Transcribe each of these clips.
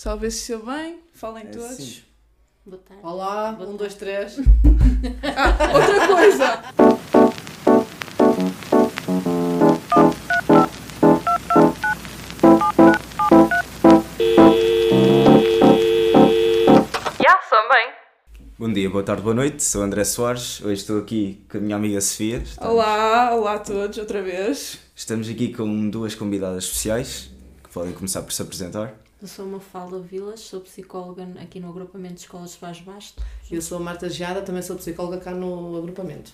Salve se seu bem, falem É todos. sim. Boa tarde. Olá, Boa um, tarde. dois, três. Ah, outra coisa! Já, sou bem. Bom dia, boa tarde, boa noite. Sou André Soares. Hoje estou aqui com a minha amiga Sofia. Estamos, Olá, olá a todos, outra vez. Estamos aqui com duas convidadas especiais que podem começar por se apresentar. Eu sou uma Falda Vilas, sou psicóloga aqui no agrupamento de escolas de Vaz Basto. Eu sou a Marta Geada, também sou psicóloga cá no agrupamento.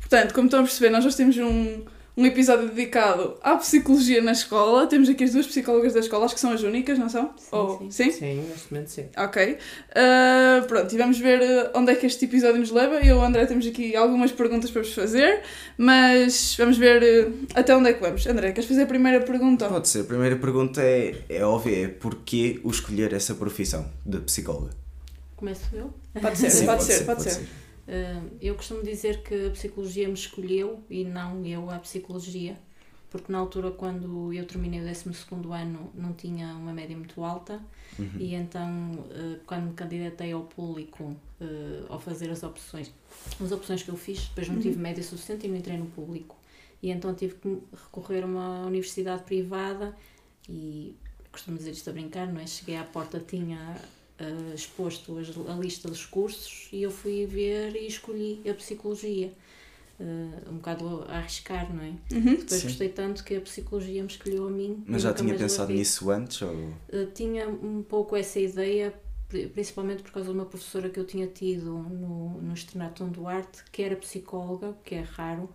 Portanto, como estão a perceber, nós hoje temos um, um episódio dedicado à psicologia na escola. Temos aqui as duas psicólogas da escola, acho que são as únicas, não são? Sim, Ou- sim. sim? Sim, neste momento sim. Ok. Ah, pronto, e vamos ver ah, onde é que este episódio nos leva. Eu e o André temos aqui algumas perguntas para vos fazer, mas vamos ver ah, até onde é que vamos. André, queres fazer a primeira pergunta? Pode ser. A primeira pergunta é, é óbvia, é porquê o escolher essa profissão de psicóloga? Começo eu? Pode ser, Sim, pode, ser, pode ser. Uh, eu costumo dizer que a psicologia me escolheu e não eu a psicologia. Porque na altura, quando eu terminei o 12 ano, não tinha uma média muito alta. Uhum. E então, uh, quando me candidatei ao público, uh, ao fazer as opções, as opções que eu fiz, depois não tive média suficiente e não entrei no público. E então tive que recorrer a uma universidade privada e costumo dizer isto a brincar, não é? Cheguei à porta, tinha uh, exposto as- a lista dos cursos e eu fui ver e escolhi a psicologia. Uh, um bocado a arriscar, não é? Uhum. Depois Sim. gostei tanto que a psicologia me escolheu a mim. Mas já tinha pensado nisso antes? Ou... Uh, tinha um pouco essa ideia, pri- principalmente por causa de uma professora que eu tinha tido no, no Externato Dom Duarte, que era psicóloga, que é raro,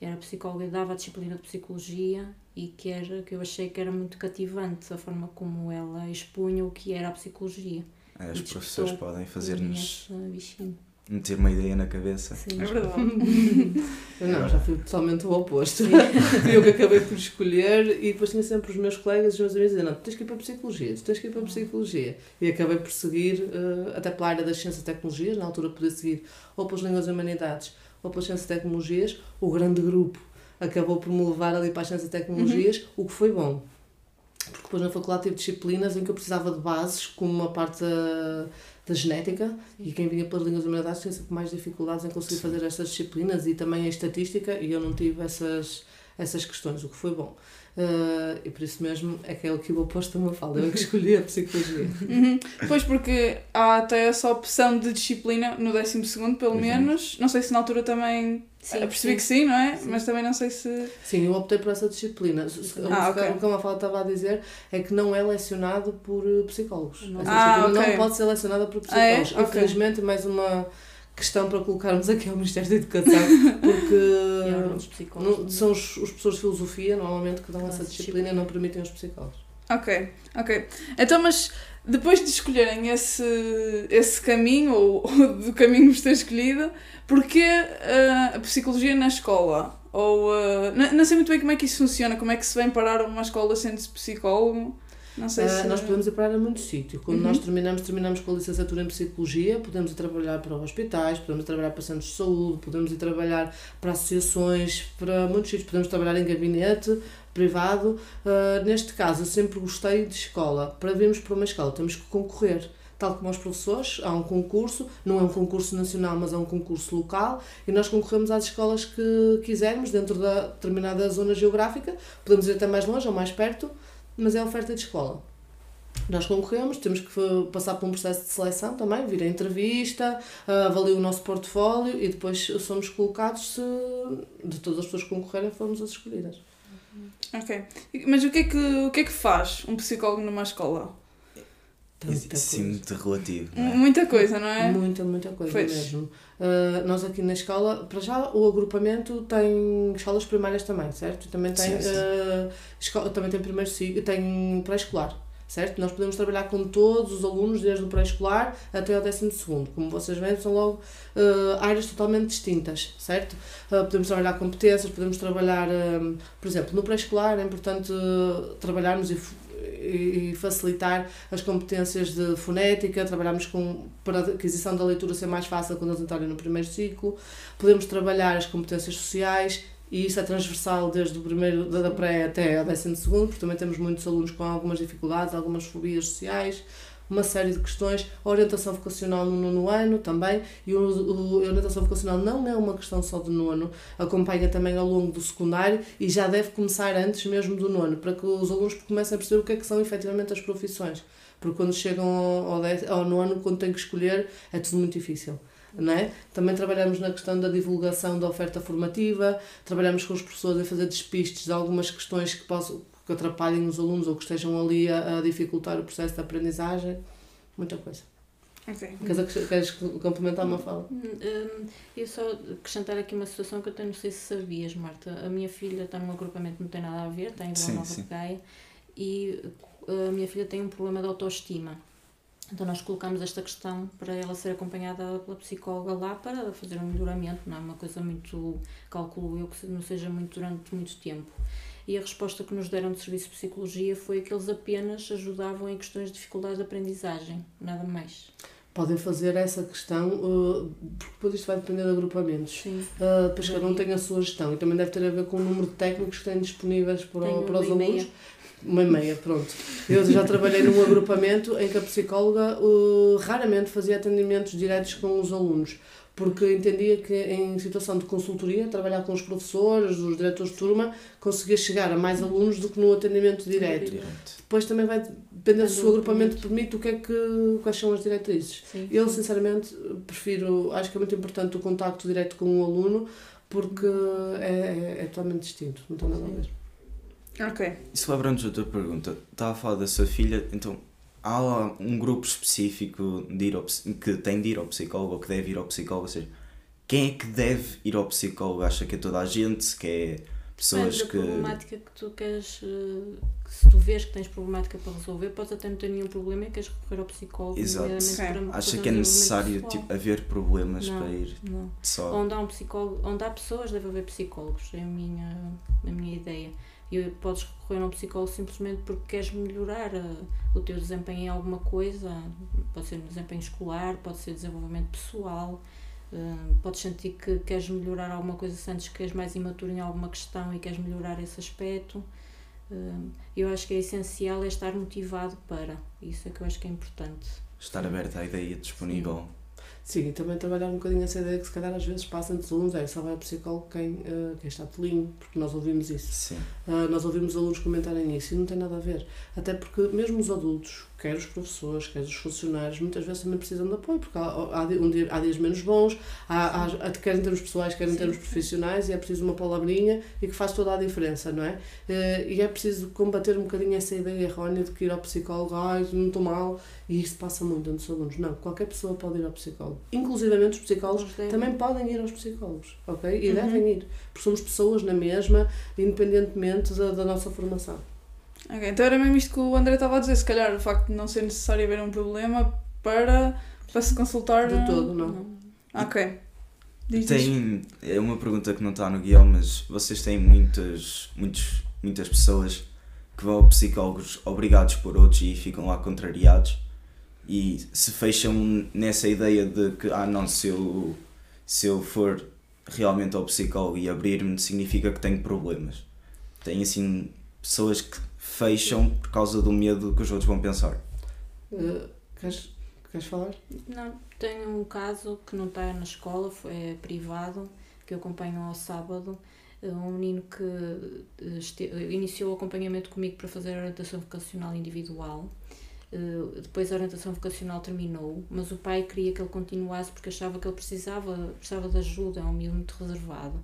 era psicóloga e dava a disciplina de psicologia e que, era, que eu achei que era muito cativante a forma como ela expunha o que era a psicologia. É, Os E professores podem em fazer-nos bichinho. meter uma ideia na cabeça. Sim. É verdade. Eu não, já fui totalmente o oposto. Fui eu que acabei por escolher e depois tinha sempre os meus colegas e os meus amigos a dizer, não, tu tens que ir para a psicologia, tu tens que ir para a psicologia. E acabei por seguir, eh, até pela área das ciências e tecnologias, na altura podia seguir ou pelas línguas e humanidades ou pelas ciências e tecnologias, o grande grupo acabou por me levar ali para as ciências e tecnologias, o que foi bom. Porque depois na faculdade tive disciplinas em que eu precisava de bases, como uma parte da, da genética, e quem vinha pelas línguas humanidades tinha sempre mais dificuldades em conseguir fazer estas disciplinas e também a estatística, e eu não tive essas, essas questões, o que foi bom. Uh, e por isso mesmo é que é o que o oposto me fala, eu é que escolhi a psicologia. Uhum. Pois porque há até essa opção de disciplina no 12 pelo Uhum. menos. Não sei se na altura também Sim, eh, percebi sim. que sim, não é? Sim. Mas também não sei se. Sim, eu optei por essa disciplina. O Ah, que- ok. o que a Mafalda estava a dizer é que não é lecionado por psicólogos. Não. Essa Ah, disciplina ok. não pode ser lecionada por Ah, é? psicólogos. Infelizmente, mais uma questão para colocarmos aqui ao Ministério da Educação, porque. Não, são os, os professores de filosofia, normalmente, que dão essa disciplina e não permitem os psicólogos. Ok, ok. Então, mas depois de escolherem esse, esse caminho, ou, ou do caminho que vos ter escolhido, porquê ah, a psicologia na escola? Ou, ah, não, não sei muito bem como é que isso funciona, como é que se vem parar uma escola sendo-se psicólogo. Não sei Ah, se. Nós podemos ir parar a muito sítio. Quando Uhum. nós terminamos, terminamos com a licenciatura em Psicologia, podemos ir trabalhar para hospitais, podemos ir trabalhar para centros de saúde, podemos ir trabalhar para associações, para muitos sítios, podemos trabalhar em gabinete privado. Ah, neste caso, eu sempre gostei de escola. Para virmos para uma escola, temos que concorrer. Tal como os professores, há um concurso, não é um concurso nacional, mas é um concurso local, e nós concorremos às escolas que quisermos, dentro da determinada zona geográfica. Podemos ir até mais longe ou mais perto, mas é oferta de escola. Nós concorremos, temos que eh, passar por um processo de seleção também, vir a entrevista, eh, avalia o nosso portfólio e depois somos colocados se de todas as pessoas que concorrerem formos as escolhidas. Ok. Mas o que, é que, o que é que faz um psicólogo numa escola? Tanta Sim, muito relativo. é? Muita coisa, não é? Muita, muita coisa Pois. mesmo. Uh, nós aqui na escola, para já o agrupamento tem escolas primárias também, certo? E Também tem, Sim, sim. uh, escola, também tem primeiro ciclo, tem pré-escolar, certo? Nós podemos trabalhar com todos os alunos, desde o pré-escolar até ao décimo segundo. Como vocês veem, são logo uh, áreas totalmente distintas, certo? Uh, podemos trabalhar competências, podemos trabalhar, por exemplo, no pré-escolar é importante uh, trabalharmos e e facilitar as competências de fonética, trabalharmos com, para a aquisição da leitura ser mais fácil quando eles entrarem no primeiro ciclo, podemos trabalhar as competências sociais e isso é transversal desde o primeiro da pré até ao décimo segundo, porque também temos muitos alunos com algumas dificuldades, algumas fobias sociais, uma série de questões. A orientação vocacional no nono ano também, e o, o, a orientação vocacional não é uma questão só do nono, acompanha também ao longo do secundário e já deve começar antes mesmo do nono, para que os alunos comecem a perceber o que é que são efetivamente as profissões. Porque quando chegam ao, ao, ao nono, quando têm que escolher, é tudo muito difícil. É? Também trabalhamos na questão da divulgação da oferta formativa, trabalhamos com os professores a fazer despistes de algumas questões que, possam, que atrapalhem os alunos ou que estejam ali a, a dificultar o processo de aprendizagem. Muita coisa. Ok. Queres, queres complementar uma fala? Hum, eu só acrescentar aqui uma situação que eu tenho, não sei se sabias, Marta. A minha filha está num agrupamento que não tem nada a ver, está em Vila Nova Gaia, e a minha filha tem um problema de autoestima. Então nós colocamos esta questão para ela ser acompanhada pela psicóloga lá para fazer um melhoramento, não é uma coisa muito, calculo eu, que não seja muito durante muito tempo. E a resposta que nos deram do Serviço de Psicologia foi que eles apenas ajudavam em questões de dificuldades de aprendizagem, nada mais. Podem fazer essa questão, uh, porque depois isto vai depender de agrupamentos. Sim. Uh, depois cada um tem a sua gestão e também deve ter a ver com o número de técnicos que têm disponíveis para, Tenho para os alunos. meia. Uma e meia, pronto. Eu já trabalhei num agrupamento em que a psicóloga uh, raramente fazia atendimentos diretos com os alunos, porque entendia que em situação de consultoria, trabalhar com os professores, os diretores de turma, conseguia chegar a mais alunos do que no atendimento direto. Direto. Depois também vai depender se o Do agrupamento permite o que é que, quais são as diretrizes. Sim. Eu, sinceramente, prefiro, acho que é muito importante o contacto direto com o aluno, porque é, é, é totalmente distinto, não tem nada a ver. Ok. Isso lembra-nos outra pergunta. Estava a falar da sua filha, então há lá um grupo específico de ir ao, que tem de ir ao psicólogo ou que deve ir ao psicólogo? Ou seja, quem é que deve ir ao psicólogo? Acha que é toda a gente? Que é pessoas Depende que. problemática que tu queres, eh, que se tu vês que tens problemática para resolver, podes até não ter nenhum problema e queres recorrer ao psicólogo. Exato. Acha que é necessário tipo, haver problemas Não. para ir Não. só. Onde há um psicólogo, onde há pessoas, deve haver psicólogos, é a minha, a minha ideia. E podes recorrer a um psicólogo simplesmente porque queres melhorar eh, o teu desempenho em alguma coisa, pode ser no desempenho escolar, pode ser desenvolvimento pessoal, eh, podes sentir que queres melhorar alguma coisa, sentes que és mais imaturo em alguma questão e queres melhorar esse aspecto. Eh, Eu acho que é essencial é estar motivado para, isso é que eu acho que é importante. Estar aberta à ideia disponível. Sim, e também trabalhar um bocadinho essa ideia que se calhar às vezes passa entre os alunos, é só vai ao psicólogo quem, eh, quem está telinho, porque nós ouvimos isso. Sim. Ah, nós ouvimos alunos comentarem isso e não tem nada a ver. Até porque mesmo os adultos, quer os professores, quer os funcionários, muitas vezes também precisam de apoio, porque há, há, um dia, há dias menos bons, há, há, quer em termos pessoais, quer em Sim, termos profissionais, e é preciso uma palavrinha e que faz toda a diferença, não é? Eh, E é preciso combater um bocadinho essa ideia errónea de que ir ao psicólogo, ai, não estou mal, e isso passa muito entre os alunos. Não, qualquer pessoa pode ir ao psicólogo. Inclusivamente os psicólogos também podem ir aos psicólogos, ok? E Uhum. devem ir, porque somos pessoas na mesma, independentemente da, da nossa formação. Ok, então era mesmo isto que o André estava a dizer, se calhar o facto de não ser necessário haver um problema para, para se consultar. De todo, não. Não. Ok. Diz. Tem, é uma pergunta que não está no guião, mas vocês têm muitas, muitos, muitas pessoas que vão a psicólogos obrigados por outros e ficam lá contrariados e se fecham nessa ideia de que, ah não, se eu, se eu for realmente ao psicólogo e abrir-me, significa que tenho problemas. Tem assim pessoas que fecham por causa do medo que os outros vão pensar. Uh, queres, queres falar? Não, tenho um caso que não está na escola, foi, é privado, que eu acompanho ao sábado. eh, Um menino que eh, este- iniciou o acompanhamento comigo para fazer a orientação vocacional individual. Eh, Depois a orientação vocacional terminou, mas o pai queria que ele continuasse porque achava que ele precisava, precisava de ajuda, é um miúdo muito reservado.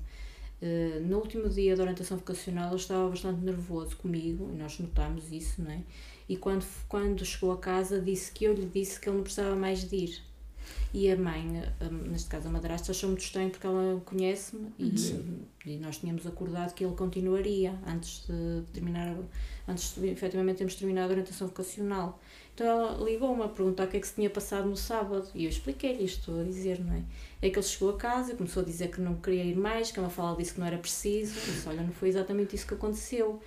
Eh, No último dia da orientação vocacional ele estava bastante nervoso comigo, e nós notámos isso, não é? E quando, quando chegou a casa disse que eu lhe disse que ele não precisava mais de ir. E a mãe, a- neste caso a madrasta, achou muito estranho porque ela conhece-me e, e nós tínhamos acordado que ele continuaria antes de terminar, antes de efetivamente termos terminado a orientação vocacional. Então ela ligou-me a perguntar o que é que se tinha passado no sábado e eu expliquei-lhe isto, estou a dizer, não é? É que ele chegou a casa e começou a dizer que não queria ir mais, que a Mafalda disse que não era preciso. Eu disse, olha, não foi exatamente isso que aconteceu.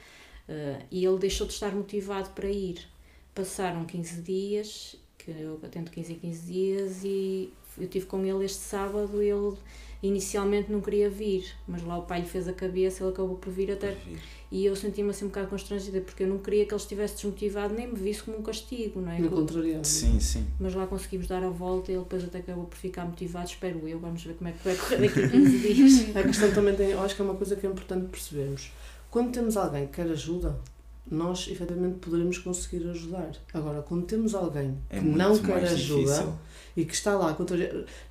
Uh, e ele deixou de estar motivado para ir. Passaram 15 dias que eu atendo 15 em 15 dias e eu tive com ele este sábado e ele inicialmente não queria vir, mas lá o pai lhe fez a cabeça, ele acabou por vir até e eu senti-me assim um bocado constrangida porque eu não queria que ele estivesse desmotivado nem me visse como um castigo, não é? No contrariado. Sim, sim. Mas lá conseguimos dar a volta e ele depois até acabou por ficar motivado, espero eu, vamos ver como é que vai correr daqui a 15 dias. A questão também tem, eu acho que é uma coisa que é importante percebermos. Quando temos alguém que quer ajuda, nós efetivamente poderemos conseguir ajudar. Agora, quando temos alguém É que não quer ajuda. E que está lá,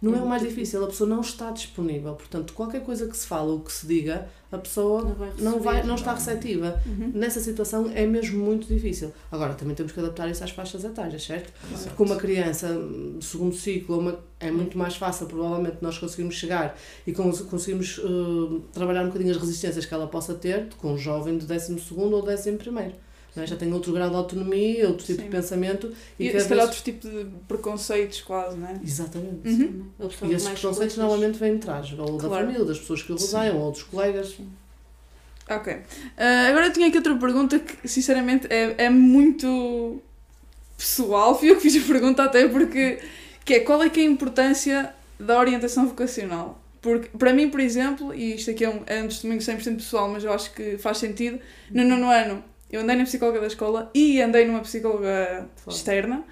não é o mais difícil, a pessoa não está disponível. Portanto, qualquer coisa que se fala ou que se diga, a pessoa Não vai não, vai, receber. não está receptiva. Uhum. Nessa situação é mesmo muito difícil. Agora, também temos que adaptar isso às faixas etárias, certo? Exato. Porque uma criança do segundo ciclo uma, é muito mais fácil, provavelmente, nós conseguirmos chegar e cons- conseguirmos eh, trabalhar um bocadinho as resistências que ela possa ter do que um jovem de 12 ou 11 primeiro. Não é? Já tem outro grau de autonomia, outro tipo Sim. de pensamento e, E se calhar outro tipo de preconceitos, quase, não é? Exatamente. Uhum. E esses preconceitos coisas. normalmente vêm de trás, ou da Claro. família, das pessoas que o Sim. rodeiam, ou dos colegas. Ok. Ah, agora eu tinha aqui outra pergunta que, sinceramente, é, é muito pessoal. Fui eu que fiz a pergunta até porque... Que é, qual é que é a importância da orientação vocacional? Porque, para mim, por exemplo, e isto aqui é um, é um testemunho 100% pessoal, mas eu acho que faz sentido, no nono ano eu andei na psicóloga da escola e andei numa psicóloga Claro. externa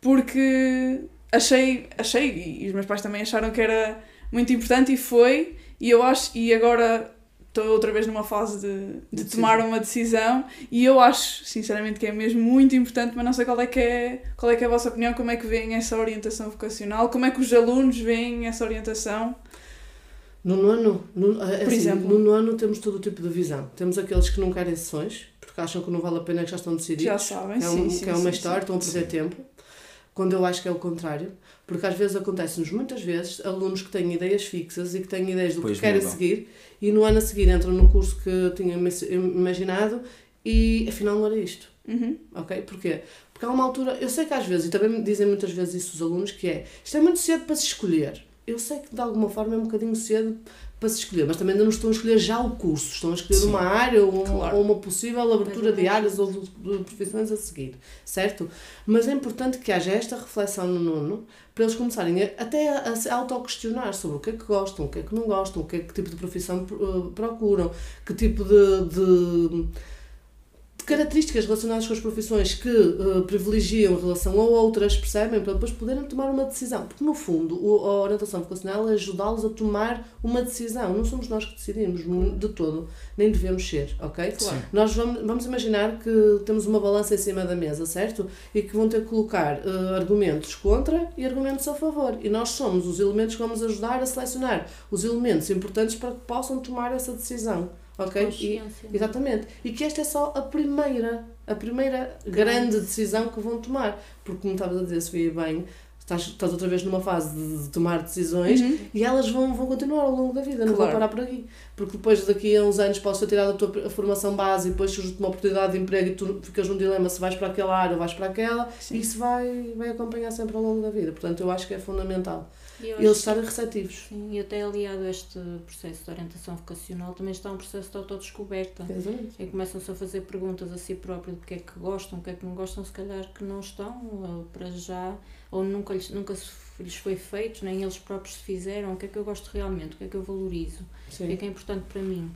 porque achei, achei, e os meus pais também acharam que era muito importante e foi, e eu acho, e agora estou outra vez numa fase de, de tomar uma decisão e eu acho, sinceramente, que é mesmo muito importante, mas não sei qual é que é, qual é, que é a vossa opinião, como é que veem essa orientação vocacional, como é que os alunos veem essa orientação. No nono, no, é Por assim, exemplo? no nono temos todo o tipo de visão. Temos aqueles que não querem sessões, porque acham que não vale a pena que já estão decididos. Já sabem, é, sim, um, sim, que é uma sim, história, estão a perder Sim. tempo. Quando eu acho que é o contrário, porque às vezes acontece-nos muitas vezes alunos que têm ideias fixas e que têm ideias do Depois que querem seguir e no ano a seguir entram no curso que tinham ima- imaginado e afinal não era isto. Uhum. Ok? Porquê? Porque há uma altura, eu sei que às vezes, e também me dizem muitas vezes isso os alunos, que é isto é muito cedo para se escolher. Eu sei que de alguma forma é um bocadinho cedo para se escolher, mas também ainda não estão a escolher já o curso, estão a escolher Sim, uma área ou, claro. ou uma possível abertura de áreas ou de, de profissões a seguir, certo? Mas é importante que haja esta reflexão no nono para eles começarem a, até a, a se autoquestionar sobre o que é que gostam, o que é que não gostam, o que, é, que tipo de profissão eh, procuram, que tipo de- de de características relacionadas com as profissões que eh, privilegiam em relação a outras, percebem? Para depois poderem tomar uma decisão. Porque, no fundo, o- a orientação vocacional é ajudá-los a tomar uma decisão. Não somos nós que decidimos de todo, nem devemos ser, ok? Claro. Nós vamos, vamos imaginar que temos uma balança em cima da mesa, certo? E que vão ter que colocar eh, argumentos contra e argumentos a favor. E nós somos os elementos que vamos ajudar a selecionar os elementos importantes para que possam tomar essa decisão, ok? E, Consciência. Exatamente. E que esta é só a primeira, a primeira grande decisão que vão tomar. Porque, como estavas a dizer, Sofia, bem, estás, estás outra vez numa fase de, de tomar decisões Uhum. e elas vão, vão continuar ao longo da vida, não Claro. vão parar por aqui. Porque depois, daqui a uns anos, podes ter tirado a tua formação base e depois surge uma oportunidade de emprego e tu ficas num dilema se vais para aquela área ou vais para aquela. Sim. E isso vai, vai acompanhar sempre ao longo da vida. Portanto, eu acho que é fundamental E eles estarem receptivos. Sim, e até aliado a este processo de orientação vocacional também está um processo de autodescoberta. Exatamente. E começam-se a fazer perguntas a si próprios do que é que gostam, o que é que não gostam, se calhar que não estão para já, ou nunca lhes, nunca lhes foi feito, nem eles próprios se fizeram, o que é que eu gosto realmente, o que é que eu valorizo, o que é Sim. que é importante para mim.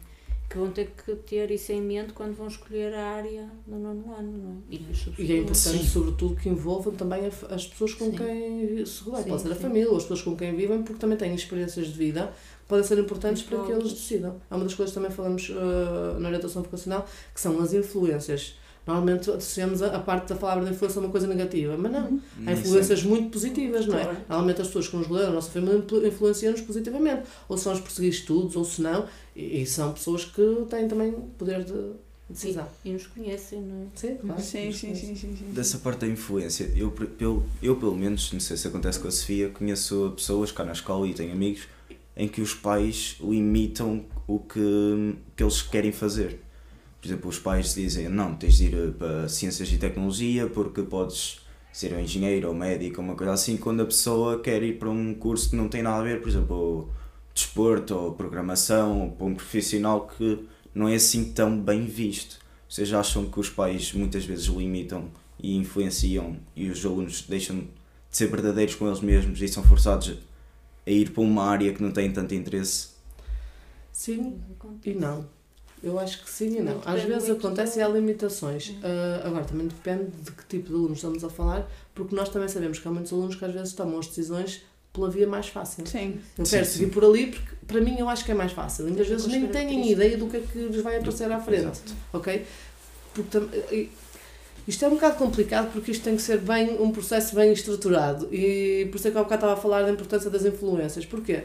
Que vão ter que ter isso em mente quando vão escolher a área no nono ano, não é? E, E é importante, Sim. sobretudo, que envolvam também as pessoas com Sim. quem se rodeiam. Sim, Pode ser a sim. família ou as pessoas com quem vivem, porque também têm experiências de vida que podem ser importantes para que eles decidam. É uma das coisas que também falamos uh, na orientação vocacional, que são as influências. Normalmente associamos a, a parte da palavra da influência a uma coisa negativa, mas não. Há Nem influências muito positivas, não é? Claro. Normalmente as pessoas que nos rodeiam, a nossa família, influ- influenciam-nos positivamente. Ou são os perseguir estudos, ou se não, e, e são pessoas que têm também poder de decisão. E nos conhecem, não é? Sim, claro. Sim, sim, sim, sim, sim. Dessa parte da influência, eu, pelo, eu pelo menos, não sei se acontece com a Sofia, conheço pessoas cá na escola e tenho amigos em que os pais limitam o que, que eles querem fazer. Por exemplo, os pais dizem: não, tens de ir para Ciências e Tecnologia porque podes ser um engenheiro ou médico, uma coisa assim, quando a pessoa quer ir para um curso que não tem nada a ver, por exemplo, desporto ou programação, ou para um profissional que não é assim tão bem visto. Vocês acham que os pais muitas vezes limitam e influenciam e os alunos deixam de ser verdadeiros com eles mesmos e são forçados a ir para uma área que não têm tanto interesse. Sim e não. Eu acho que sim e não. Às vezes acontece e há limitações. Ah, agora, também depende de que tipo de alunos estamos a falar, porque nós também sabemos que há muitos alunos que às vezes tomam as decisões pela via mais fácil. Sim. Eu quero seguir por ali porque, para mim, eu acho que é mais fácil. Muitas vezes nem têm ideia do que é que lhes vai aparecer à frente. Exato. Ok? Porque isto é um bocado complicado porque isto tem que ser bem um processo bem estruturado e por isso é que há bocado estava a falar da importância das influências. Porquê?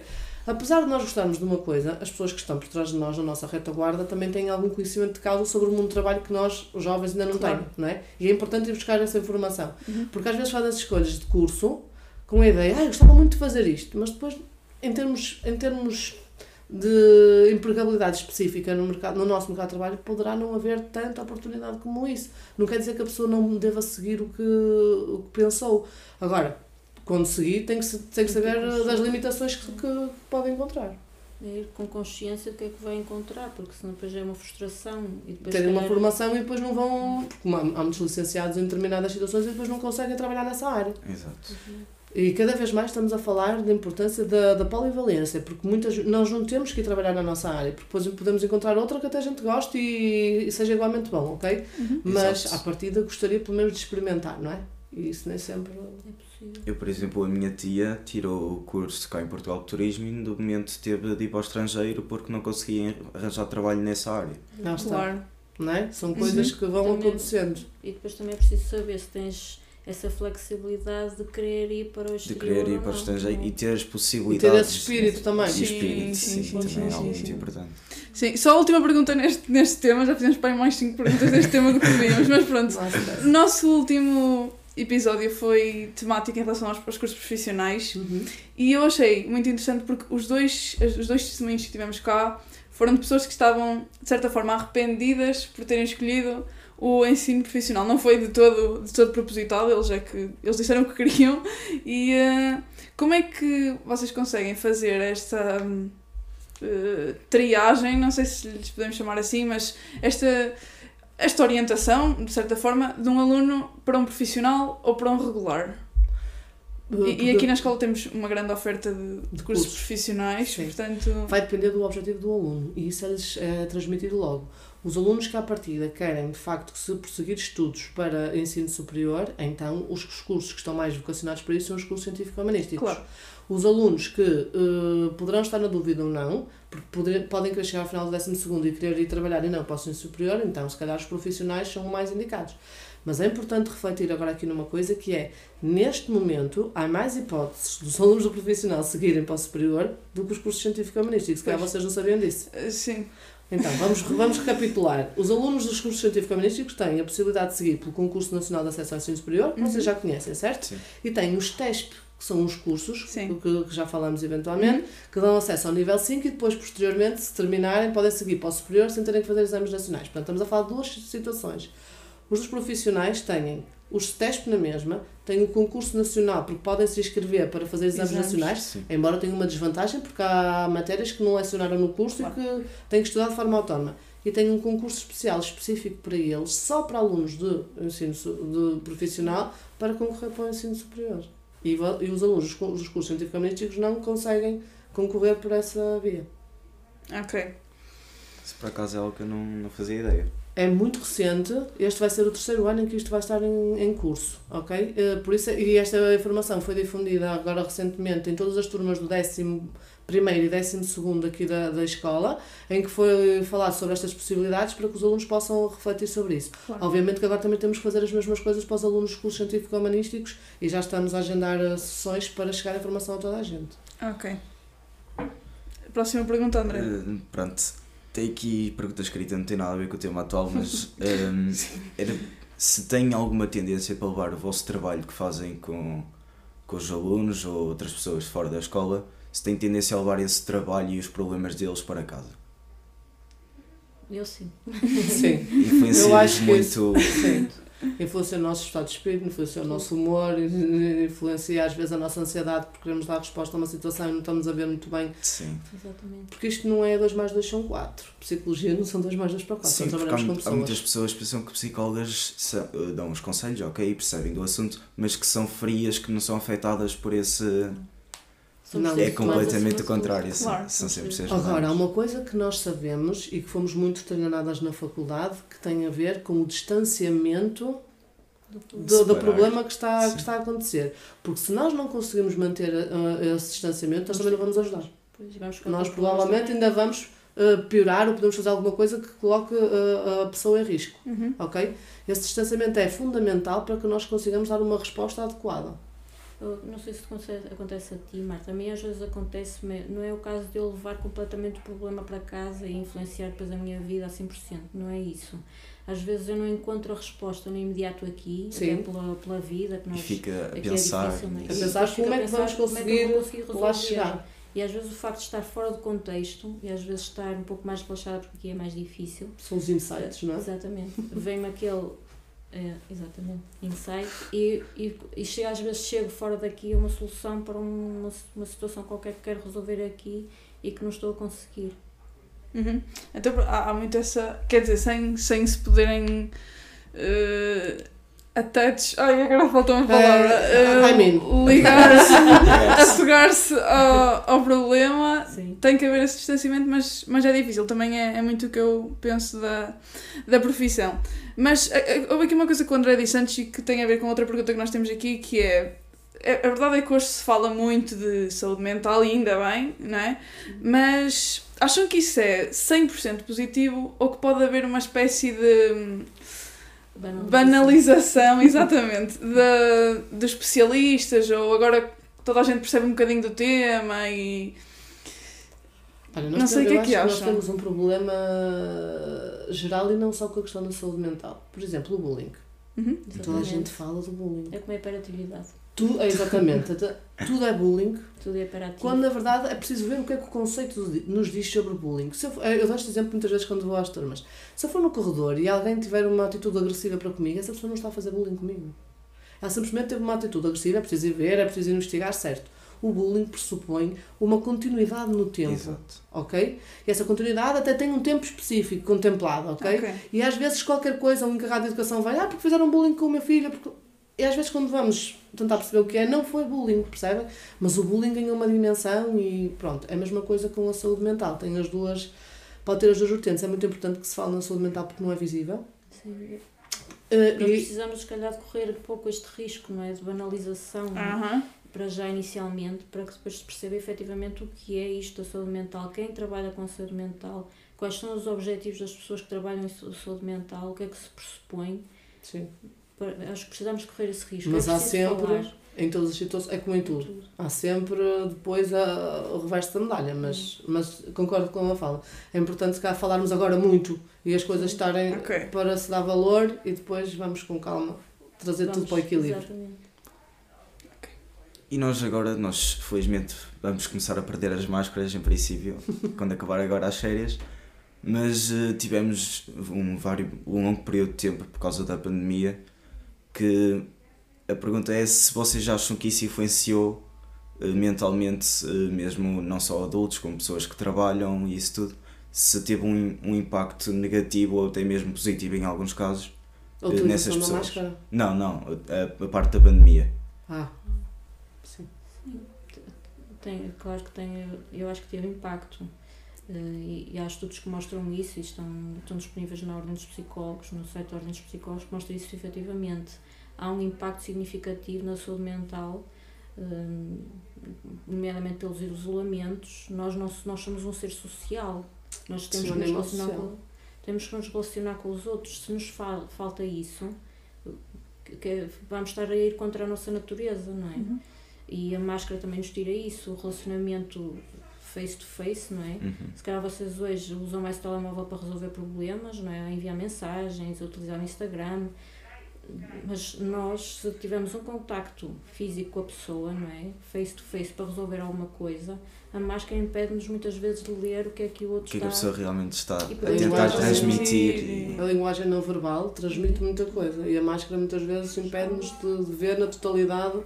Apesar de nós gostarmos de uma coisa, as pessoas que estão por trás de nós, na nossa retaguarda, também têm algum conhecimento de causa sobre o mundo do trabalho que nós, os jovens, ainda não Claro. têm, não é? E é importante ir buscar essa informação. Uhum. Porque às vezes fazem as escolhas de curso com a ideia, ah, eu gostava muito de fazer isto, mas depois, em termos, em termos de empregabilidade específica no, mercado, no nosso mercado de trabalho, poderá não haver tanta oportunidade como isso. Não quer dizer que a pessoa não deva seguir o que, o que pensou. Agora, quando seguir, tem que, tem que saber das limitações que, que pode encontrar. É ir com consciência do que é que vai encontrar, porque senão depois é uma frustração e depois Terem uma formação e depois não vão. Porque há, há muitos licenciados em determinadas situações e depois não conseguem trabalhar nessa área. Exato. E cada vez mais estamos a falar da importância da, da polivalência, porque muitas, nós não temos que ir trabalhar na nossa área, porque depois podemos encontrar outra que até a gente goste e, e seja igualmente bom, ok? Uhum. Mas Exato. à partida gostaria pelo menos de experimentar, não é? E isso nem sempre. é possível. Eu, por exemplo, a minha tia tirou o curso cá em Portugal de Turismo e no momento teve de ir para o estrangeiro porque não conseguia arranjar trabalho nessa área. Lá está. Claro. Não é? São coisas que vão Também- acontecendo. E depois também é preciso saber se tens essa flexibilidade de querer ir para o De exterior. querer ir para o não. estrangeiro e ter as E possibilidades. ter esse espírito também. E Sim, espírito, sim, sim, sim, também sim, é sim, algo muito sim. importante. Sim, só a última pergunta neste, neste tema, já fizemos para aí mais 5 perguntas neste tema do que devíamos, mas pronto. Nosso último episódio foi temático em relação aos, aos cursos profissionais Uhum. e eu achei muito interessante porque os dois, os dois testemunhos que tivemos cá foram de pessoas que estavam, de certa forma, arrependidas por terem escolhido o ensino profissional. Não foi de todo, de todo proposital, eles, é que, eles disseram o que queriam. E eh, como é que vocês conseguem fazer esta eh, triagem, não sei se lhes podemos chamar assim, mas esta, esta orientação, de certa forma, de um aluno para um profissional ou para um regular? E, e aqui na escola temos uma grande oferta de, de cursos, cursos. profissionais, Sim. portanto. Vai depender do objetivo do aluno e isso é-lhes é transmitido logo. Os alunos que à partida querem de facto se prosseguir estudos para ensino superior, então os os cursos que estão mais vocacionados para isso são os cursos científico-humanísticos. Claro. Os alunos que eh, poderão estar na dúvida ou não, porque poder, podem querer chegar ao final do 12 e querer ir trabalhar e não para o ensino superior, então se calhar os profissionais são mais indicados. Mas é importante refletir agora aqui numa coisa que é, neste momento, há mais hipóteses dos alunos do profissional seguirem para o superior do que os cursos científico-humanísticos. Se calhar vocês não sabiam disso. eh, Sim. Então, vamos, vamos recapitular. Os alunos dos cursos científico-humanísticos têm a possibilidade de seguir pelo Concurso Nacional de Acesso ao Ensino Superior, que vocês já conhecem, certo? Sim. E têm os TESP, que são os cursos, Sim. que, que já falamos eventualmente, que dão acesso ao nível 5 e depois, posteriormente, se terminarem, podem seguir para o superior sem terem que fazer exames nacionais. Portanto, estamos a falar de duas situações. Os dos profissionais têm os TESP na mesma, têm o concurso nacional, porque podem se inscrever para fazer exames, Exames. nacionais, Sim. embora tenha uma desvantagem, porque há matérias que não lecionaram no curso Claro. e que têm que estudar de forma autónoma. E tem um concurso especial, específico para eles, só para alunos de ensino de profissional, para concorrer para o ensino superior. E, e os alunos dos cu- dos cursos científico-humanísticos não conseguem concorrer por essa via. Ok. Se por acaso é algo que eu não, não fazia ideia. É muito recente, este vai ser o terceiro ano em que isto vai estar em, em curso, ok? Eh, Por isso, e esta informação foi difundida agora recentemente em todas as turmas do décimo primeiro e décimo segundo aqui da, da escola, em que foi falado sobre estas possibilidades para que os alunos possam refletir sobre isso. Claro. Obviamente que agora também temos que fazer as mesmas coisas para os alunos dos cursos científico-humanísticos e já estamos a agendar eh, sessões para chegar a informação a toda a gente. Ok. Próxima pergunta, André. Eh, pronto, tem aqui pergunta escrita, não tem nada a ver com o tema atual, mas ehm, era, se tem alguma tendência para levar o vosso trabalho que fazem com, com os alunos ou outras pessoas fora da escola, se tem tendência a levar esse trabalho e os problemas deles para casa. Eu sim. Sim. Influencia Eu acho que muito. Sim. influencia o nosso estado de espírito, influencia o nosso humor, influencia às vezes a nossa ansiedade porque queremos dar resposta a uma situação e não estamos a ver muito bem. Sim. Exatamente. Porque isto não é 2 mais 2 são 4. Psicologia não são 2 mais 2 para 4. Sim, porque há, há pessoas. muitas pessoas que pensam que psicólogas são- eh, dão os conselhos, ok, percebem do assunto, mas que são frias, que não são afetadas por esse. Somos Não, É completamente o contrário, Claro, são sempre seres Agora, há uma coisa que nós sabemos e que fomos muito treinadas na faculdade que tem a ver com o distanciamento Do do, problema que está, Sim. que está a acontecer. Porque se nós não conseguimos manter uh, esse distanciamento, nós também não vamos ajudar. Pois, Nós provavelmente ainda vamos uh, piorar ou podemos fazer alguma coisa que coloque uh, a pessoa em risco. Uhum. Ok? Esse distanciamento é fundamental para que nós consigamos dar uma resposta adequada. Não sei se acontece, a ti, Marta. A mim às vezes acontece, não é o caso de eu levar completamente o problema para casa e influenciar depois a minha vida a 100%. Não é isso. Às vezes eu não encontro a resposta no imediato aqui, Sim. até pela, pela vida que E nós. fica a aqui é pensar. difícil, é? A E pensar fico como é que vamos pensar é que conseguir lá resolver. chegar. E às vezes o facto de estar fora do contexto e às vezes estar um pouco mais relaxada porque aqui é mais difícil. São os insights, não é? Exatamente. Vem-me aquele. É, exatamente. Insight. E, e, e chego, às vezes chego fora daqui a uma solução para uma, uma situação qualquer que quero resolver aqui e que não estou a conseguir. Uhum. Então há, há muito essa. Quer dizer, sem, sem se poderem. Uh, attach. Ai, agora faltou uma palavra. Eh, I Uh, mean. Ligar-se. Yes. apegar-se ao, ao problema. Sim. Tem que haver esse distanciamento, mas, mas é difícil. Também é, é muito o que eu penso da, da profissão. Mas eh, eh, houve aqui uma coisa que o André disse antes e que tem a ver com outra pergunta que nós temos aqui, que é. é- A verdade é que hoje se fala muito de saúde mental e ainda bem, não é? Mas acham que isso é 100% positivo ou que pode haver uma espécie de Banalização. banalização, exatamente, de, dos especialistas ou agora toda a gente percebe um bocadinho do tema e Olha, Não sei o que é que acho acham. Nós temos um problema geral e não só com a questão da saúde mental. Por exemplo, o bullying. Uhum. Toda a gente fala do bullying. É como a hiperatividade. Tu, é exatamente. tudo é bullying, Tudo é hiperativo. quando na verdade é preciso ver o que é que o conceito nos diz sobre bullying. Se eu, for- eu dou este exemplo muitas vezes quando vou às turmas. Se eu for no corredor e alguém tiver uma atitude agressiva para comigo, essa pessoa não está a fazer bullying comigo. Ela simplesmente teve uma atitude agressiva, é preciso ir ver, é preciso investigar, certo. O bullying pressupõe uma continuidade no tempo, Exato. ok? E essa continuidade até tem um tempo específico contemplado, ok? Ok. E às vezes qualquer coisa, um encarregado de educação vai, ah, porque fizeram bullying com o meu filho, porque... E às vezes quando vamos tentar perceber o que é, não foi bullying, percebem? Mas o bullying ganhou uma dimensão e pronto, é a mesma coisa com a saúde mental, tem as duas, pode ter as duas vertentes, é muito importante que se fale na saúde mental porque não é visível. Sim. Eh, Nós e, precisamos, se calhar, de correr um pouco este risco, não é? De banalização. não é? Aham. para já inicialmente, para que depois se perceba efetivamente o que é isto da saúde mental, quem trabalha com saúde mental, quais são os objetivos das pessoas que trabalham em sa- saúde mental, o que é que se pressupõe. sim. Acho que precisamos correr esse risco. Mas é há sempre, falar. em todas as situações, é como em tudo. Tudo. Há sempre depois a, o reverso da medalha, mas, mas concordo com a fala. É importante se calhar falarmos agora muito e as coisas estarem Ok. para se dar valor e depois vamos com calma trazer tudo Vamos- para o equilíbrio. Exatamente. E nós agora, nós felizmente vamos começar a perder as máscaras em princípio, quando acabar agora as férias, mas eh, tivemos um, um longo período de tempo por causa da pandemia que a pergunta é se vocês acham que isso influenciou eh, mentalmente eh, mesmo não só adultos como pessoas que trabalham e isso tudo, se teve um, um impacto negativo ou até mesmo positivo em alguns casos. Eh, nessas utilização da pessoas. máscara. Não, não, a, a parte da pandemia. Ah, sim. Tem, claro que tem, eu acho que teve impacto. Eh, E, e há estudos que mostram isso e estão, estão disponíveis na Ordem dos Psicólogos, no site da Ordem dos Psicólogos, que mostra isso efetivamente. Há um impacto significativo na saúde mental, eh, nomeadamente pelos isolamentos. Nós, não, nós somos um ser social, nós temos Sim, que, um nos relacionar com, temos que nos relacionar com os outros. Se nos fa- falta isso, que vamos estar a ir contra a nossa natureza, não é? Uhum. E a máscara também nos tira isso, o relacionamento face to face, não é? Uhum. Se calhar vocês hoje usam mais o telemóvel para resolver problemas, não é? A enviar mensagens, a utilizar o Instagram. mas nós, se tivermos um contacto físico com a pessoa, não é? Face to face para resolver alguma coisa, a máscara impede-nos muitas vezes de ler o que é que o O outro que é que a está. pessoa realmente está a tentar transmitir e... A linguagem não verbal transmite muita coisa e a máscara muitas vezes impede-nos de, ver na totalidade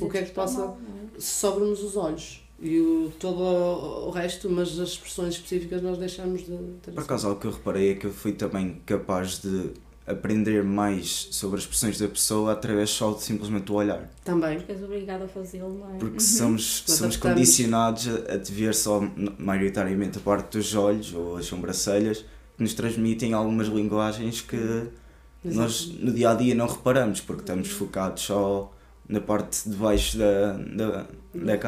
o que é que possa- mal, é? sobre-nos os olhos. E o, todo o, o resto, mas as expressões específicas nós deixamos de ter. Por acaso, algo que eu reparei é que eu fui também capaz de aprender mais sobre as expressões da pessoa através só de simplesmente do olhar. Também. Porque és obrigado a fazê-lo, não é? Porque Uhum. somos, somos condicionados a, a te ver só, maioritariamente, a parte dos olhos ou as sobrancelhas, que nos transmitem algumas linguagens que nós no dia a dia não reparamos, porque estamos focados só na parte de baixo da, da, da.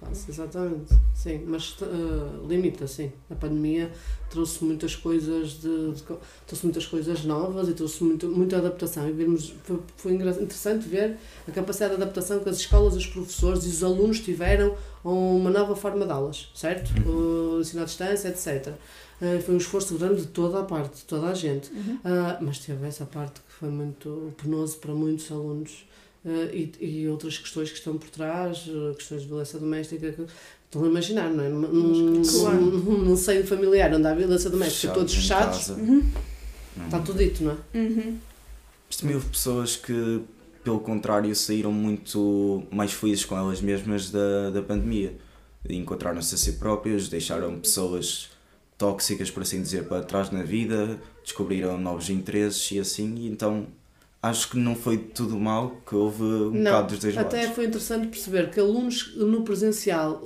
Face, exatamente. Sim, mas uh, limita, sim. A pandemia trouxe muitas coisas de, de trouxe muitas coisas novas e trouxe muito, muita adaptação. E vimos, foi, foi interessante ver a capacidade de adaptação que as escolas, os professores e os alunos tiveram a uma nova forma de aulas, certo? O ensino à distância, etc. Uh, foi um esforço grande de toda a parte, de toda a gente. Uhum. Ah, mas teve essa parte que foi muito penoso para muitos alunos e, e outras questões que estão por trás, ah, questões de violência doméstica. Que, estão a imaginar, não é? Num, num, Claro. num, num seio familiar onde há violência doméstica, todos em fechados. Uhum. Não. está tudo dito, não é? Uhum. Houve pessoas que, pelo contrário, saíram muito mais felizes com elas mesmas da, da pandemia. Encontraram-se a si próprias, deixaram pessoas tóxicas, por assim dizer, para trás na vida, descobriram novos interesses e assim, e então acho que não foi tudo mal, que houve um Não, bocado dos dois Até lados. foi interessante perceber que alunos no presencial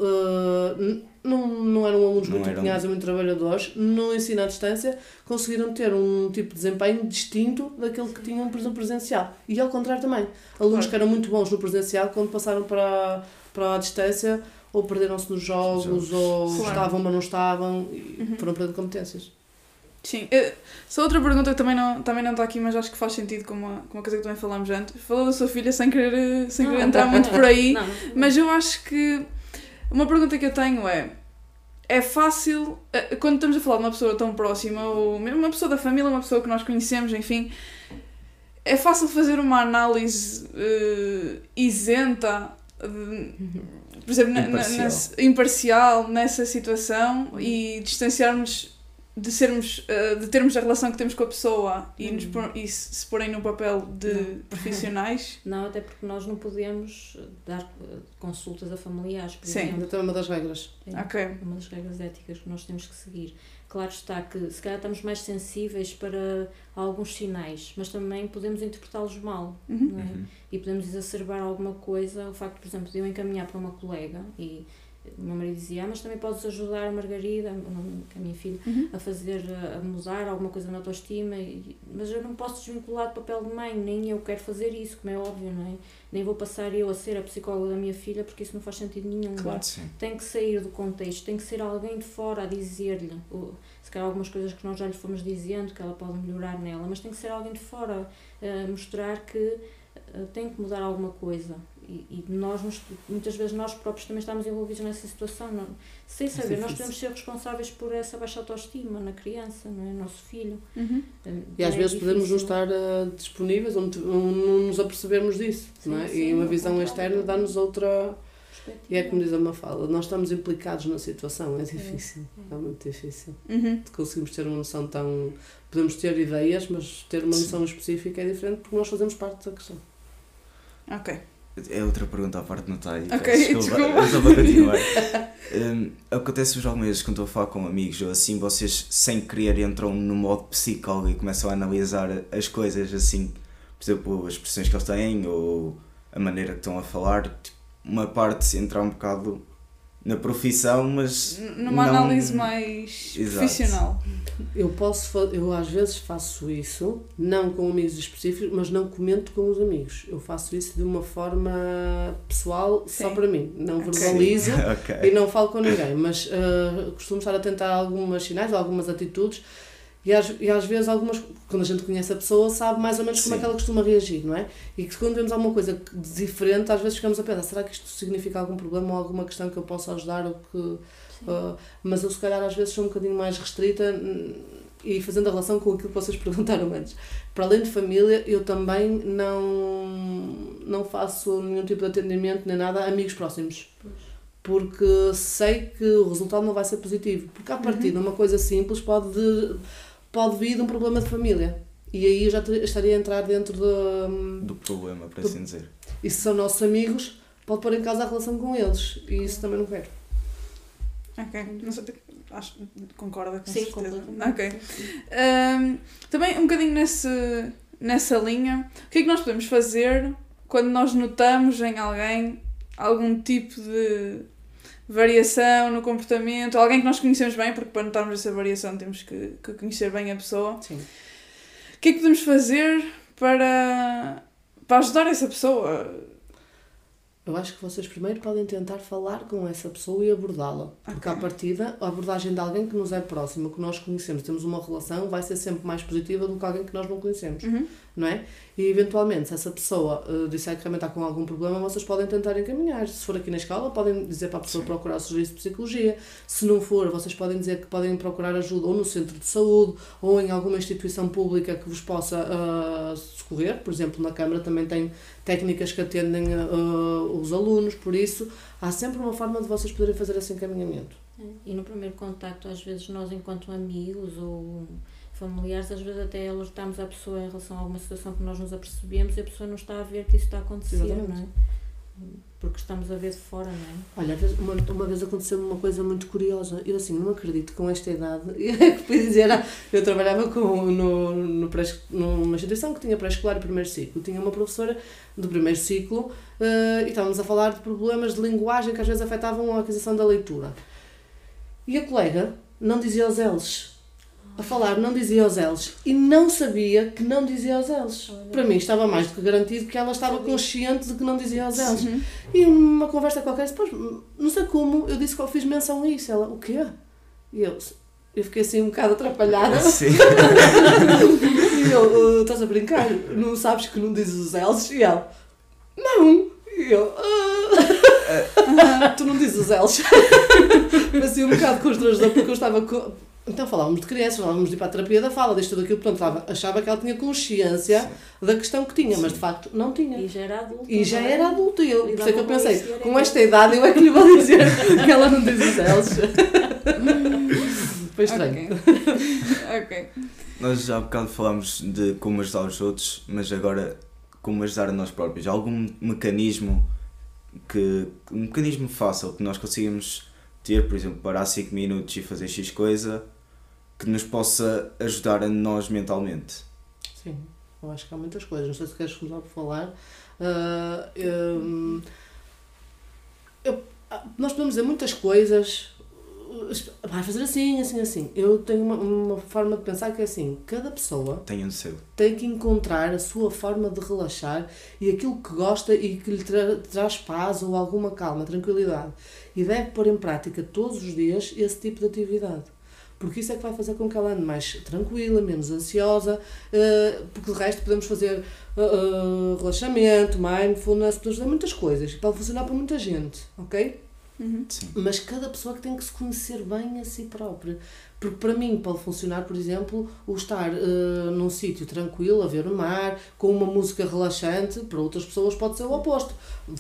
n- não, não eram alunos Não muito empenhados e muito trabalhadores, no ensino à distância conseguiram ter um tipo de desempenho distinto daquele que tinham exemplo, presencial. E ao contrário também. Alunos Claro. que eram muito bons no presencial, quando passaram para, para a distância, ou perderam-se nos jogos, Jogos. ou Claro. estavam, mas não estavam, e Uhum. foram perdendo competências. Sim. Eh, Só outra pergunta que também não, também não está aqui, mas acho que faz sentido com uma, com uma coisa que também falámos antes. Falou da sua filha sem querer, eh, sem Não, querer entrar muito por aí. Não, não. Mas eu acho que uma pergunta que eu tenho é: é fácil, eh, quando estamos a falar de uma pessoa tão próxima, ou mesmo uma pessoa da família, uma pessoa que nós conhecemos, enfim, é fácil fazer uma análise eh, isenta, de- por exemplo, na- na- Imparcial. nessa- imparcial nessa situação e distanciarmos de sermos eh, de termos a relação que temos com a pessoa e, nos pôr- e se porem no papel de Não. profissionais Não, até porque nós não podemos dar eh, consultas a familiares, por Sim. exemplo. Também é uma das regras. É ok uma das regras éticas que nós temos que seguir. Claro está que se calhar estamos mais sensíveis para alguns sinais, mas também podemos interpretá-los mal. Uhum. Não é? Uhum. E podemos exacerbar alguma coisa. O facto, por exemplo, de eu encaminhar para uma colega e o meu marido dizia, ah, mas também podes ajudar a Margarida, que é a minha filha, Uhum. a fazer, a mudar alguma coisa na autoestima, e- mas eu não posso desvincular do papel de mãe, nem eu quero fazer isso, como é óbvio, não é? Nem vou passar eu a ser a psicóloga da minha filha, porque isso não faz sentido nenhum. Claro. Sim. Tem que sair do contexto, tem que ser alguém de fora a dizer-lhe, se calhar algumas coisas que nós já lhe fomos dizendo, que ela pode melhorar nela, mas tem que ser alguém de fora a mostrar que eh, tem que mudar alguma coisa. E, e nós, muitas vezes, nós próprios também estamos envolvidos nessa situação. Não, sem saber, nós difícil. podemos ser responsáveis por essa baixa autoestima na criança, não é? Nosso filho. Uhum. Eh, E às é vezes podemos não difícil. estar ah, disponíveis ou não- nos apercebermos disso, Sim, não é? sim, e uma visão contrário. externa dá-nos outra. E é como diz a Mafalda, nós estamos implicados na situação, é difícil, é. é muito difícil. Uhum. Conseguimos ter uma noção tão. Podemos ter ideias, mas ter uma noção específica é diferente porque nós fazemos parte da questão. ok É outra pergunta à parte do Natália. Ok, peço desculpa. Eu Só para continuar. Hum, Acontece-vos algumas vezes quando estou a falar com amigos ou assim, vocês sem querer entram no modo psicólogo e começam a analisar as coisas assim, por exemplo, as expressões que eles têm ou a maneira que estão a falar. Tipo, uma parte entrar um bocado na profissão, mas. Numa não- análise mais Exato. profissional Eu posso, eu às vezes faço isso, não com amigos específicos, mas não comento com os amigos. Eu faço isso de uma forma pessoal, só Sim. para mim. Não verbalizo ok. e não falo com ninguém, mas ah, costumo estar a tentar algumas sinais, algumas atitudes e às, e às vezes algumas, quando a gente conhece a pessoa, sabe mais ou menos como é Sim. que ela costuma reagir, não é? E que quando vemos alguma coisa diferente, às vezes ficamos a pensar, será que isto significa algum problema ou alguma questão que eu possa ajudar ou que... ah, mas eu se calhar às vezes sou um bocadinho mais restrita, hum, e fazendo a relação com aquilo que vocês perguntaram antes, para além de família, eu também não, não faço nenhum tipo de atendimento nem nada a amigos próximos. Porque sei que o resultado não vai ser positivo. Porque, a partir de uma coisa simples, pode, pode vir de um problema de família. E aí eu já estaria a entrar dentro de. Do problema, Do- assim dizer. E se são nossos amigos, pode pôr em causa a relação com eles. E isso também não quero. Ok, não sei, acho, concorda com Sim, certeza. Ok. Ahm, também um bocadinho nesse, nessa linha, o que é que nós podemos fazer quando nós notamos em alguém algum tipo de variação no comportamento, alguém que nós conhecemos bem, porque para notarmos essa variação temos que, que conhecer bem a pessoa. Sim. O que é que podemos fazer para, para ajudar essa pessoa? Eu acho que vocês primeiro podem tentar falar com essa pessoa e abordá-la. Porque Ok. à partida, a abordagem de alguém que nos é próximo, que nós conhecemos, temos uma relação, vai ser sempre mais positiva do que alguém que nós não conhecemos. Uhum. não é? E eventualmente, se essa pessoa uh, disser que realmente está com algum problema, vocês podem tentar encaminhar. Se for aqui na escola, podem dizer para a pessoa Sim. procurar o serviço de psicologia. Se não for, vocês podem dizer que podem procurar ajuda ou no centro de saúde ou em alguma instituição pública que vos possa uh, socorrer. Por exemplo, na Câmara também tem técnicas que atendem uh, os alunos, por isso há sempre uma forma de vocês poderem fazer esse encaminhamento. É, E no primeiro contacto, às vezes nós enquanto amigos ou familiares, às vezes até alertamos a pessoa em relação a alguma situação que nós nos apercebemos e a pessoa não está a ver que isso está a acontecer, Exatamente. não é? Porque estamos a ver de fora, não é? Olha, uma, uma vez aconteceu uma coisa muito curiosa. Eu assim, não acredito com esta idade. Eu fui dizer, ah, eu trabalhava com, no, no pré numa instituição que tinha pré-escolar e primeiro ciclo. Tinha uma professora do primeiro ciclo eh, e estávamos a falar de problemas de linguagem que às vezes afetavam a aquisição da leitura. E a colega não dizia os L's. A falar não dizia os L's e não sabia que não dizia os L's. Olha. Para mim estava mais do que garantido que ela estava Sabia. consciente de que não dizia os L's. Uhum. E numa conversa qualquer, depois, não sei como, eu disse que eu fiz menção a isso. Ela, o quê? E eu, eu fiquei assim um bocado atrapalhada. Sim. E eu, "Ah, estás a brincar? Não sabes que não dizes os L's? E ela, não. E eu, "Ah." tu não dizes os L's. Parecia um bocado constrangedor porque eu estava com... Então falávamos de crianças, falávamos de ir para a terapia da fala, disto tudo aquilo, portanto estava- achava que ela tinha consciência da questão que tinha, mas de facto não tinha. E já era adulto. E já é? era adulto e eu, por isso é que eu pensei, com esta idade eu é que lhe vou dizer que ela não diz os L's. Foi estranho. Ok. ok. Nós já há bocado falámos de como ajudar os outros, mas agora como ajudar a nós próprios. Há algum mecanismo que. um mecanismo fácil que nós conseguimos ter, por exemplo, parar 5 minutos e fazer X coisa que nos possa ajudar a nós mentalmente. Sim, eu acho que há muitas coisas. Não sei se queres começar por falar. Ah, hum, eu- ah, nós podemos dizer muitas coisas. Vai fazer assim, assim, assim. Eu tenho uma, uma forma de pensar que é assim: cada pessoa Tenham o seu. tem que encontrar a sua forma de relaxar e aquilo que gosta e que lhe tra- traz paz ou alguma calma, tranquilidade. E deve pôr em prática todos os dias esse tipo de atividade. Porque isso é que vai fazer com que ela ande mais tranquila, menos ansiosa, eh, porque de resto podemos fazer eh, eh, relaxamento, mindfulness, podemos fazer muitas coisas. Pode funcionar para muita gente, ok? Uhum. Mas cada pessoa que tem que se conhecer bem a si própria. Porque para mim pode funcionar, por exemplo, o estar eh, num sítio tranquilo, a ver o mar, com uma música relaxante, para outras pessoas pode ser o oposto.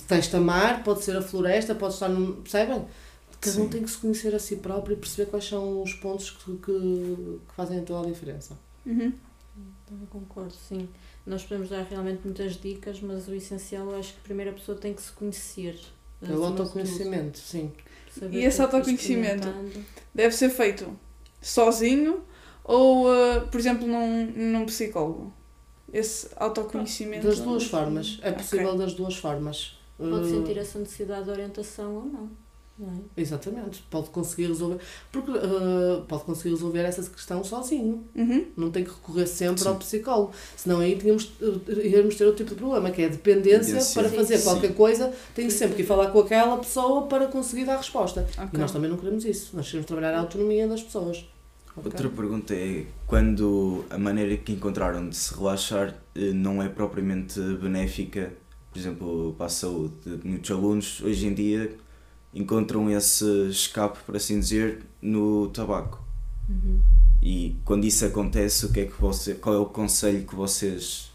Festa mar, pode ser a floresta, pode estar num. Percebem? Cada um Sim. tem que se conhecer a si próprio e perceber quais são os pontos que, que, que fazem toda a diferença. Uhum. Eu concordo, sim. Nós podemos dar realmente muitas dicas, mas o essencial eu acho que primeiro a pessoa tem que se conhecer. É acima o de autoconhecimento, sim. Saber E esse é autoconhecimento? Deve ser feito sozinho ou, uh, por exemplo, num, num psicólogo. Esse autoconhecimento. Das duas formas. É possível das duas formas. Pode Eh, sentir essa necessidade de orientação ou não. Não é? Exatamente, pode conseguir resolver, porque eh, pode conseguir resolver essa questão sozinho, Uhum. não tem que recorrer sempre Sim. ao psicólogo, senão aí tínhamos, eh, íamos ter outro tipo de problema, que é a dependência para fazer sim. qualquer coisa, Sim, sempre que ir falar com aquela pessoa para conseguir dar resposta. Ok. E nós também não queremos isso, nós queremos trabalhar a autonomia das pessoas. Ok? Outra pergunta é quando a maneira que encontraram de se relaxar eh, não é propriamente benéfica, por exemplo, para a saúde. Muitos alunos hoje em dia encontram esse escape, por assim dizer, no tabaco. Uhum. E quando isso acontece, o que é que você, qual é o conselho que vocês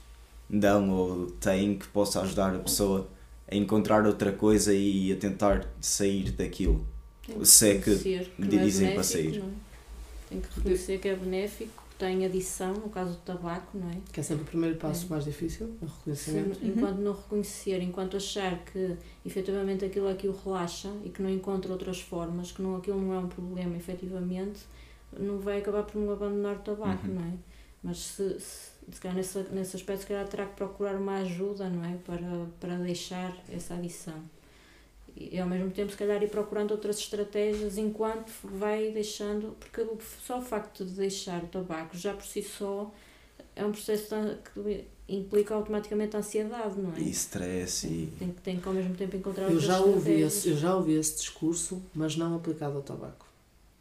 dão ou têm que possa ajudar a pessoa a encontrar outra coisa e a tentar sair daquilo? Tem Se é que não é dizem para benéfico, sair. não é? Tem que reconhecer que é benéfico, tem adição, no caso do tabaco, não é? Que é sempre o primeiro passo É. mais difícil, o reconhecimento. enquanto não reconhecer, enquanto achar que efetivamente aquilo aqui o relaxa e que não encontra outras formas, que não, aquilo não é um problema efetivamente, não vai acabar por não abandonar o tabaco, Uhum. não é? Mas se, se, se calhar nesse, nesse aspecto, se calhar terá que procurar uma ajuda, não é? Para, para deixar essa adição. E ao mesmo tempo, se calhar, ir procurando outras estratégias enquanto vai deixando, porque só o facto de deixar o tabaco já por si só é um processo que implica automaticamente ansiedade, não é? E stress e. Tem, que- tem que ao mesmo tempo encontrar Eu outras já, ouvi estratégias. esse, eu já ouvi esse discurso, mas não aplicado ao tabaco.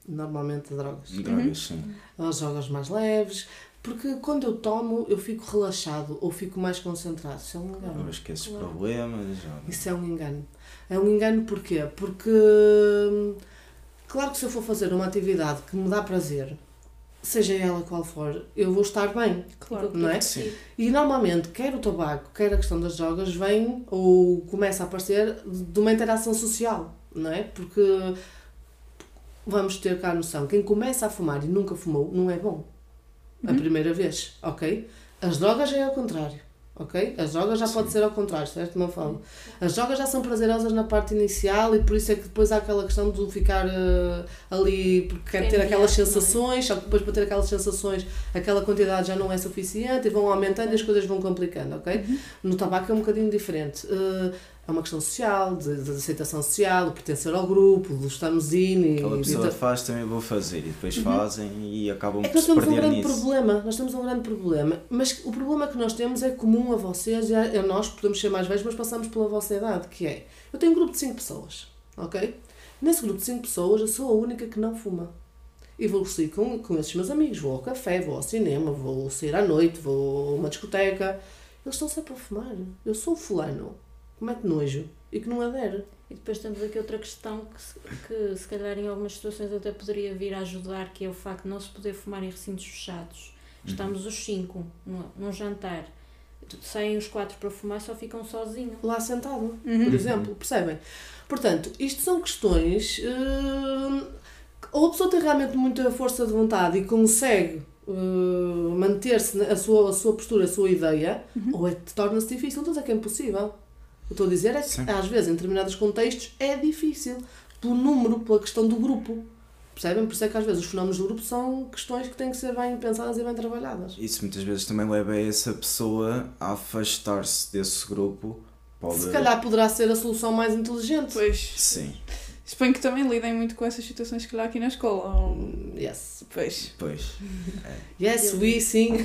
Normalmente a drogas. drogas, sim. As drogas mais leves, porque quando eu tomo eu fico relaxado ou fico mais concentrado. Isso é um engano. Eu esqueço Claro. problemas. já- Isso é um engano. É um engano porquê? Porque, claro que se eu for fazer uma atividade que me dá prazer, seja ela qual for, eu vou estar bem. Claro. não é? Sim. E normalmente, quer o tabaco, quer a questão das drogas, vem ou começa a aparecer de uma interação social, não é? Porque vamos ter cá a noção, quem começa a fumar e nunca fumou, não é bom. A Uhum. primeira vez, ok? As drogas já é ao contrário, ok? As drogas já pode Sim. ser ao contrário, certo? Não falo. As drogas já são prazerosas na parte inicial e por isso é que depois há aquela questão de ficar eh, ali porque quer ter aquelas é? sensações, só que depois para ter aquelas sensações aquela quantidade já não é suficiente e vão aumentando e as coisas vão complicando, ok? No tabaco é um bocadinho diferente. Eh, é uma questão social, de, de aceitação social, de pertencer ao grupo, de estarmos in e Aquela pessoa ter- faz, também vou fazer. E depois fazem e acabam é por nós se temos um perder grande nisso. problema, nós temos um grande problema, mas o problema que nós temos é comum a vocês e a, nós, podemos ser mais velhos, mas passamos pela vossa idade, que é, eu tenho um grupo de 5 pessoas, ok? Nesse grupo de 5 pessoas eu sou a única que não fuma. E vou sair com, com esses meus amigos, vou ao café, vou ao cinema, vou sair à noite, vou a uma discoteca. Eles estão sempre a fumar. Eu sou fulano, que mete nojo e que não adere. E depois temos aqui outra questão que se, que se calhar em algumas situações até poderia vir a ajudar, que é o facto de não se poder fumar em recintos fechados. Uhum. Estamos os cinco num, num jantar, saem os quatro para fumar só ficam sozinhos. Lá sentado. Uhum. por exemplo, percebem? Portanto, isto são questões. hum, ou a pessoa tem realmente muita força de vontade e consegue hum, manter-se na- a sua, a sua postura, a sua ideia, ou é que torna-se difícil. Não estou a dizer que é impossível. O que eu estou a dizer é que, Sim. às vezes, em determinados contextos, é difícil. Pelo número, pela questão do grupo. Percebem? Por isso é que às vezes os fenómenos do grupo são questões que têm que ser bem pensadas e bem trabalhadas. Isso muitas vezes também leva essa pessoa a afastar-se desse grupo. Pode... Se calhar poderá ser a solução mais inteligente. Pois, Sim, suponho que também lidem muito com essas situações, se calhar, aqui na escola. ou- Yes. Pois. pois. Yes, we, sim.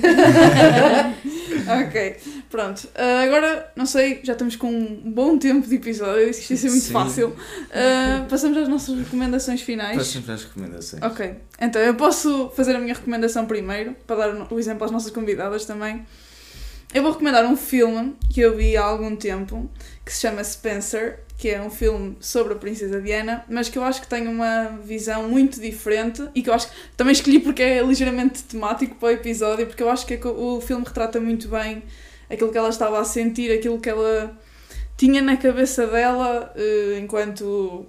Ok, pronto. Ah, agora, não sei, já estamos com um bom tempo de episódio, eu disse que isto ia ser muito Sim. fácil. Ah, passamos às nossas recomendações finais. Sempre as recomendações. Ok, então eu posso fazer a minha recomendação primeiro, para dar o exemplo às nossas convidadas também. Eu vou recomendar um filme que eu vi há algum tempo, que se chama Spencer, que é um filme sobre a Princesa Diana, mas que eu acho que tem uma visão muito diferente e que eu acho que também escolhi porque é ligeiramente temático para o episódio, porque eu acho que é o filme retrata muito bem aquilo que ela estava a sentir, aquilo que ela tinha na cabeça dela eh, enquanto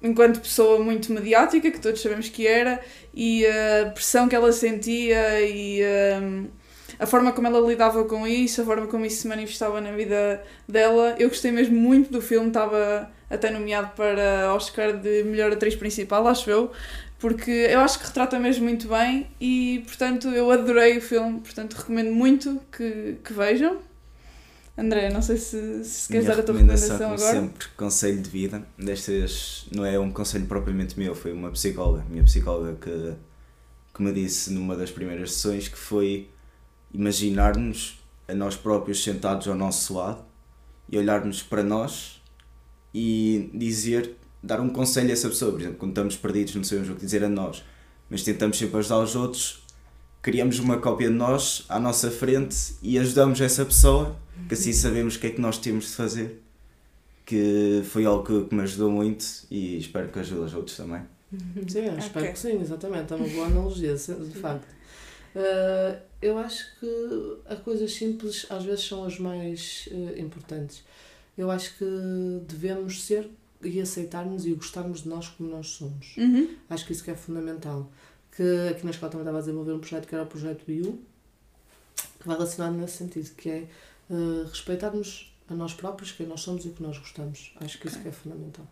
enquanto pessoa muito mediática, que todos sabemos que era, e a pressão que ela sentia e hum, a forma como ela lidava com isso, a forma como isso se manifestava na vida dela. Eu gostei mesmo muito do filme, estava até nomeado para Oscar de melhor atriz principal, acho eu, porque eu acho que retrata mesmo muito bem e, portanto, eu adorei o filme, portanto, recomendo muito que, que vejam. André, não sei se, se queres dar a tua recomendação, recomendação como agora. sempre, conselho de vida. Destas não é um conselho propriamente meu, foi uma psicóloga, minha psicóloga que, que me disse numa das primeiras sessões que foi imaginar-nos a nós próprios sentados ao nosso lado e olharmos para nós e dizer, dar um conselho a essa pessoa. Por exemplo, quando estamos perdidos, não sabemos o que dizer a nós, mas tentamos sempre ajudar os outros, criamos uma cópia de nós à nossa frente e ajudamos essa pessoa, que assim sabemos o que é que nós temos de fazer. Que foi algo que, que me ajudou muito e espero que ajude os outros também. Sim, espero Ok. que sim, exatamente. É uma boa analogia, de facto. Uh, eu acho que as coisas simples às vezes são as mais uh, importantes. Eu acho que devemos ser e aceitarmos e gostarmos de nós como nós somos. Uhum. Acho que isso que é fundamental. Que aqui na escola também estava a desenvolver um projeto que era o projeto BIU, que vai relacionado nesse sentido, que é uh, respeitarmos a nós próprios, quem nós somos e o que nós gostamos. Acho que isso que é fundamental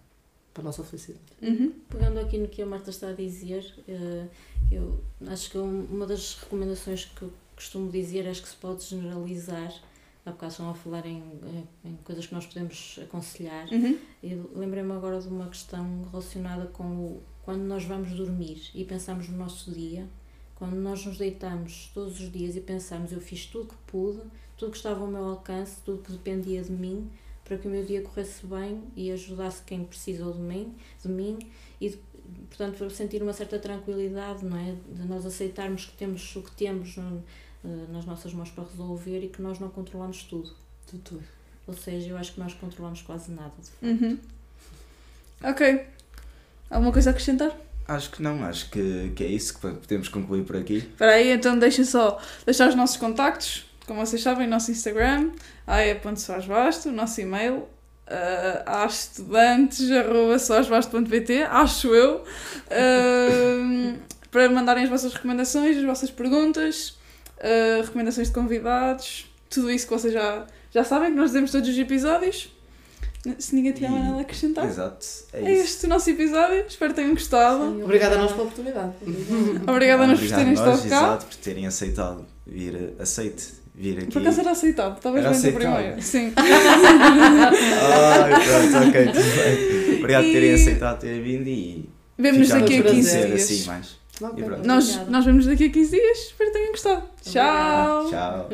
para a nossa felicidade. Uhum. Pegando aqui no que a Marta está a dizer, eh, eu acho que um- uma das recomendações que eu costumo dizer é que se pode generalizar. Há bocado estão a falar em, em- em coisas que nós podemos aconselhar. Uhum. E lembrei-me agora de uma questão relacionada com o, quando nós vamos dormir e pensamos no nosso dia, quando nós nos deitamos todos os dias e pensamos eu fiz tudo que pude, tudo que estava ao meu alcance, tudo que dependia de mim, para que o meu dia corresse bem e ajudasse quem precisou de mim, de mim e de- portanto para sentir uma certa tranquilidade, não é? De nós aceitarmos que temos o que temos no- eh, nas nossas mãos para resolver e que nós não controlamos tudo. De tudo. Ou seja, eu acho que nós controlamos quase nada. Uhum. Ok. Alguma coisa a acrescentar? Acho que não, acho que, que é isso que podemos concluir por aqui. Espera aí, então deixem só deixar os nossos contactos. Como vocês sabem, nosso Instagram, aia.soasbasto, o nosso e-mail, uh, aestudantes.soasbasto.pt, acho eu, uh, para mandarem as vossas recomendações, as vossas perguntas, uh, recomendações de convidados, tudo isso que vocês já, já sabem, que nós dizemos todos os episódios. Se ninguém tiver mais nada a acrescentar. Exato, é É este o nosso episódio, espero que tenham gostado. Sim, Obrigada a nós pela oportunidade. Obrigada a nós por Obrigado terem estado cá. Exato, por terem aceitado vir, aceite vir aqui. Por acaso era aceitado, talvez Era bem aceitável. primeira. Sim. Ai, pronto, ok, tudo bem. Obrigado por terem aceitado ter vindo e ficamos daqui a por 15 prazer, conhecer dias. assim mais. Ok. E pronto. Nós, nós vemos daqui a 15 dias. Espero que tenham gostado. Tchau. Tchau.